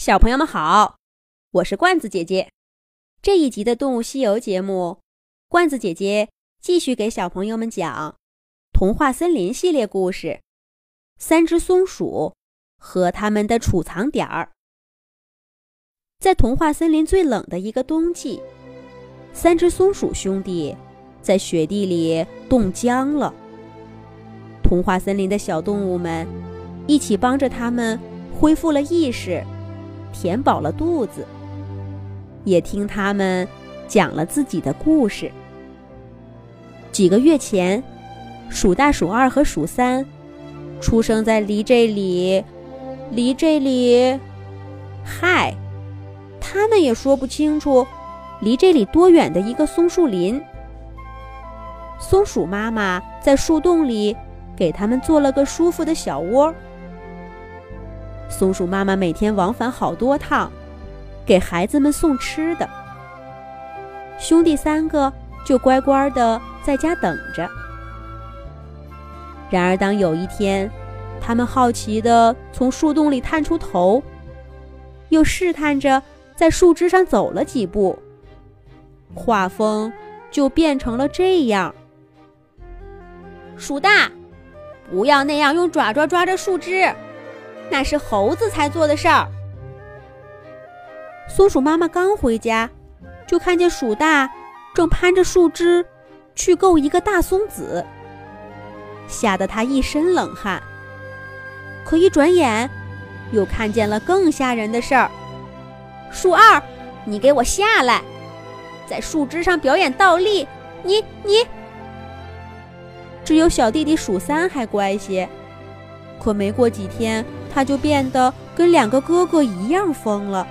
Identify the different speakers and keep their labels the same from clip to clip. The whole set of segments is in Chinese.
Speaker 1: 小朋友们好，我是罐子姐姐。这一集的《动物西游》节目，罐子姐姐继续给小朋友们讲童话森林系列故事《三只松鼠和他们的储藏点儿》。在童话森林最冷的一个冬季，三只松鼠兄弟在雪地里冻僵了。童话森林的小动物们一起帮着他们恢复了意识。填饱了肚子，也听他们讲了自己的故事。几个月前，鼠大、鼠二和鼠三出生在离这里、离这里……嗨，他们也说不清楚离这里多远的一个松树林。松鼠妈妈在树洞里给他们做了个舒服的小窝。松鼠妈妈每天往返好多趟，给孩子们送吃的。兄弟三个就乖乖的在家等着。然而，当有一天，他们好奇的从树洞里探出头，又试探着在树枝上走了几步，画风就变成了这样：
Speaker 2: 鼠大，不要那样用爪爪抓着树枝。那是猴子才做的事儿。
Speaker 1: 松鼠妈妈刚回家，就看见鼠大正攀着树枝去够一个大松子，吓得他一身冷汗。可一转眼，又看见了更吓人的事儿。
Speaker 2: 鼠二，你给我下来，在树枝上表演倒立。你你，
Speaker 1: 只有小弟弟鼠三还乖些。可没过几天。他就变得跟两个哥哥一样疯了。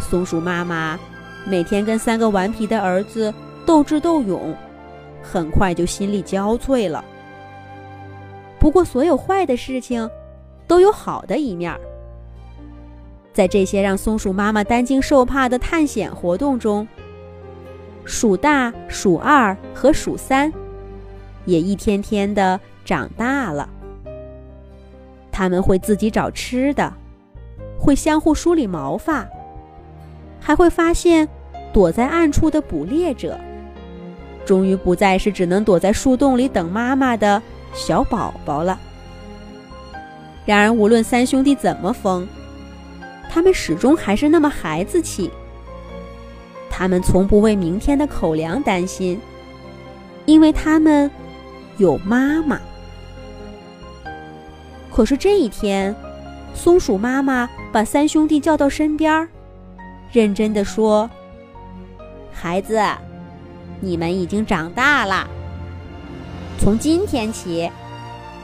Speaker 1: 松鼠妈妈每天跟三个顽皮的儿子斗智斗勇，很快就心力交瘁了。不过，所有坏的事情都有好的一面。在这些让松鼠妈妈担惊受怕的探险活动中，鼠大、鼠二和鼠三也一天天的长大了。他们会自己找吃的，会相互梳理毛发，还会发现躲在暗处的捕猎者。终于不再是只能躲在树洞里等妈妈的小宝宝了。然而，无论三兄弟怎么疯，他们始终还是那么孩子气。他们从不为明天的口粮担心，因为他们有妈妈。可是这一天，松鼠妈妈把三兄弟叫到身边，认真的说：“
Speaker 2: 孩子，你们已经长大了。从今天起，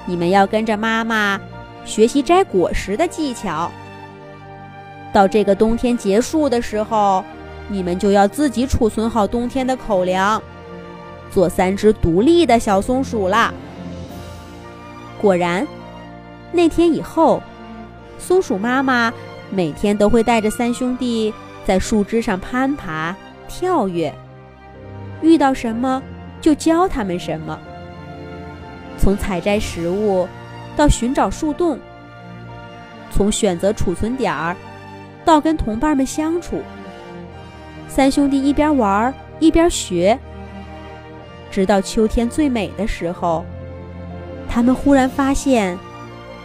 Speaker 2: 你们要跟着妈妈学习摘果实的技巧。到这个冬天结束的时候，你们就要自己储存好冬天的口粮，做三只独立的小松鼠啦。”
Speaker 1: 果然。那天以后，松鼠妈妈每天都会带着三兄弟在树枝上攀爬、跳跃，遇到什么就教他们什么。从采摘食物到寻找树洞，从选择储存点儿到跟同伴们相处，三兄弟一边玩一边学，直到秋天最美的时候，他们忽然发现。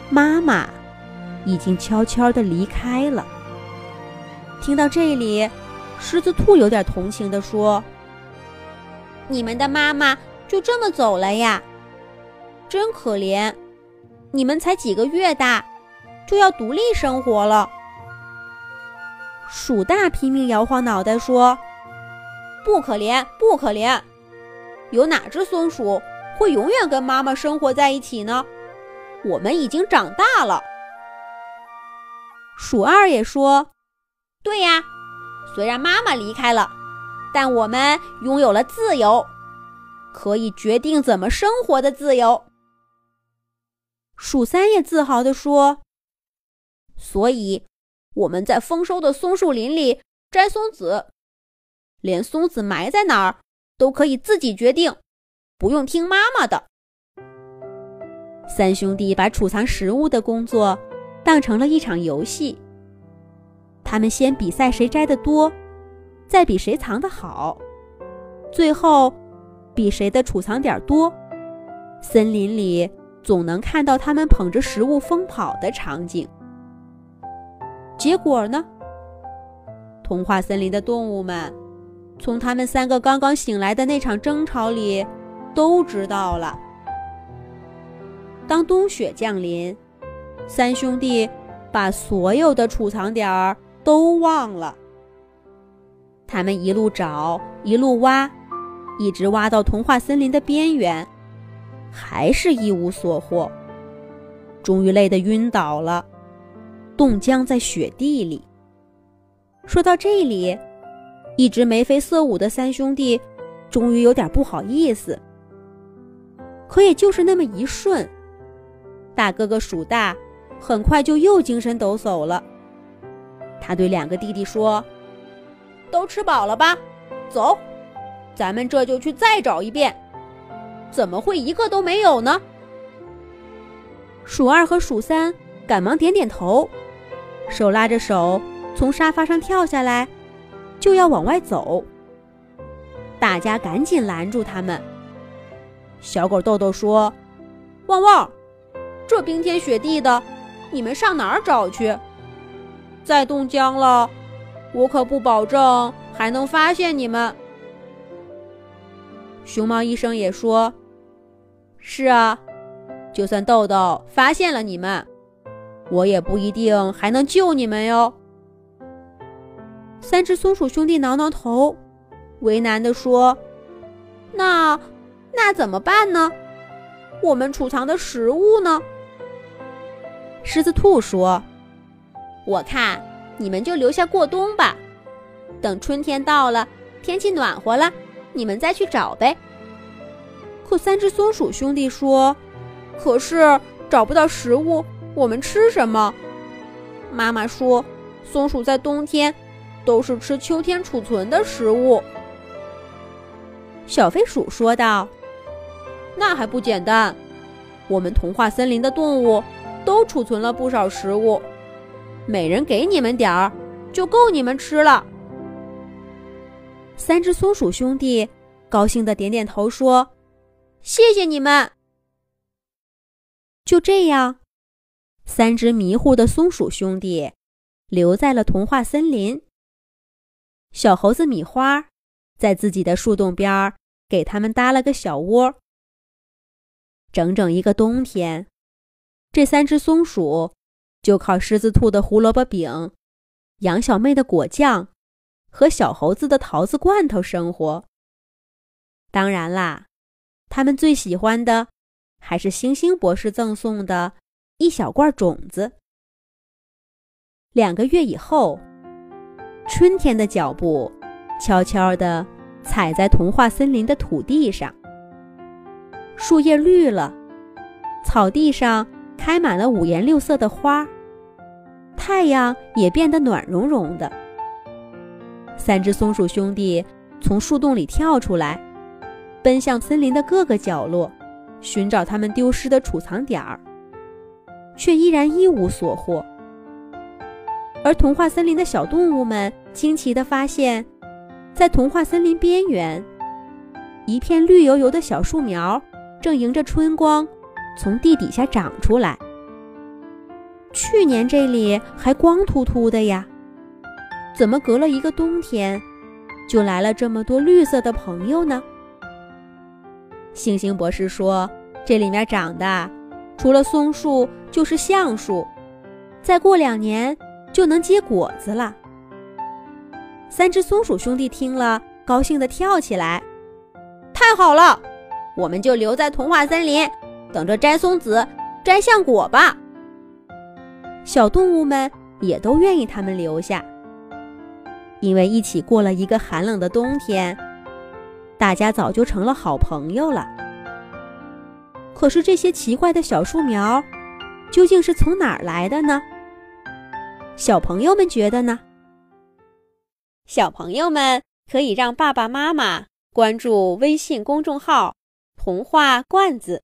Speaker 1: 妈妈已经悄悄地离开了。听到这里，狮子兔有点同情地说：“
Speaker 2: 你们的妈妈就这么走了呀？真可怜！你们才几个月大，就要独立生活了。”
Speaker 1: 鼠大拼命摇晃脑袋说：“
Speaker 2: 不可怜，不可怜！有哪只松鼠会永远跟妈妈生活在一起呢？”我们已经长大了。
Speaker 1: 鼠二也说：“
Speaker 2: 对呀，虽然妈妈离开了，但我们拥有了自由，可以决定怎么生活的自由。”
Speaker 1: 鼠三也自豪地说：“
Speaker 2: 所以我们在丰收的松树林里摘松子，连松子埋在哪儿都可以自己决定，不用听妈妈的。”
Speaker 1: 三兄弟把储藏食物的工作当成了一场游戏，
Speaker 2: 他们先比赛谁摘的多，再比谁藏的好，最后比谁的储藏点多。森林里总能看到他们捧着食物疯跑的场景。结果呢？童话森林的动物们，从他们三个刚刚醒来的那场争吵里，都知道了。当冬雪降临，三兄弟把所有的储藏点儿都忘了。他们一路找，一路挖，一直挖到童话森林的边缘，还是一无所获。终于累得晕倒了，冻僵在雪地里。说到这里，一直眉飞色舞的三兄弟终于有点不好意思。可也就是那么一瞬。大哥哥鼠大很快就又精神抖擞了。他对两个弟弟说：“都吃饱了吧？走，咱们这就去再找一遍。怎么会一个都没有呢？”鼠二和鼠三赶忙点点头，手拉着手从沙发上跳下来，就要往外走。大家赶紧拦住他们。小狗豆豆说：“汪汪！”这冰天雪地的，你们上哪儿找去？再冻僵了，我可不保证还能发现你们。熊猫医生也说：“是啊，就算豆豆发现了你们，我也不一定还能救你们哟。”三只松鼠兄弟挠挠头，为难地说：“那那怎么办呢？我们储藏的食物呢？”狮子兔说：“我看你们就留下过冬吧，等春天到了，天气暖和了，你们再去找呗。”可三只松鼠兄弟说：“可是找不到食物，我们吃什么？”妈妈说：“松鼠在冬天都是吃秋天储存的食物。”小飞鼠说道：“那还不简单，我们童话森林的动物。”都储存了不少食物，每人给你们点儿，就够你们吃了。三只松鼠兄弟高兴的点点头说：“谢谢你们。”就这样，三只迷糊的松鼠兄弟留在了童话森林。小猴子米花在自己的树洞边儿给他们搭了个小窝，整整一个冬天。这三只松鼠就靠狮子兔的胡萝卜饼、杨小妹的果酱和小猴子的桃子罐头生活。当然啦，他们最喜欢的还是星星博士赠送的一小罐种子。两个月以后，春天的脚步悄悄地踩在童话森林的土地上，树叶绿了，草地上。开满了五颜六色的花，太阳也变得暖融融的。三只松鼠兄弟从树洞里跳出来，奔向森林的各个角落，寻找他们丢失的储藏点儿，却依然一无所获。而童话森林的小动物们惊奇地发现，在童话森林边缘，一片绿油油的小树苗正迎着春光。从地底下长出来。去年这里还光秃秃的呀，怎么隔了一个冬天，就来了这么多绿色的朋友呢？星星博士说：“这里面长的，除了松树就是橡树，再过两年就能结果子了。”三只松鼠兄弟听了，高兴地跳起来：“太好了，我们就留在童话森林。”等着摘松子、摘橡果吧。小动物们也都愿意他们留下，因为一起过了一个寒冷的冬天，大家早就成了好朋友了。可是这些奇怪的小树苗，究竟是从哪儿来的呢？小朋友们觉得呢？小朋友们可以让爸爸妈妈关注微信公众号“童话罐子”。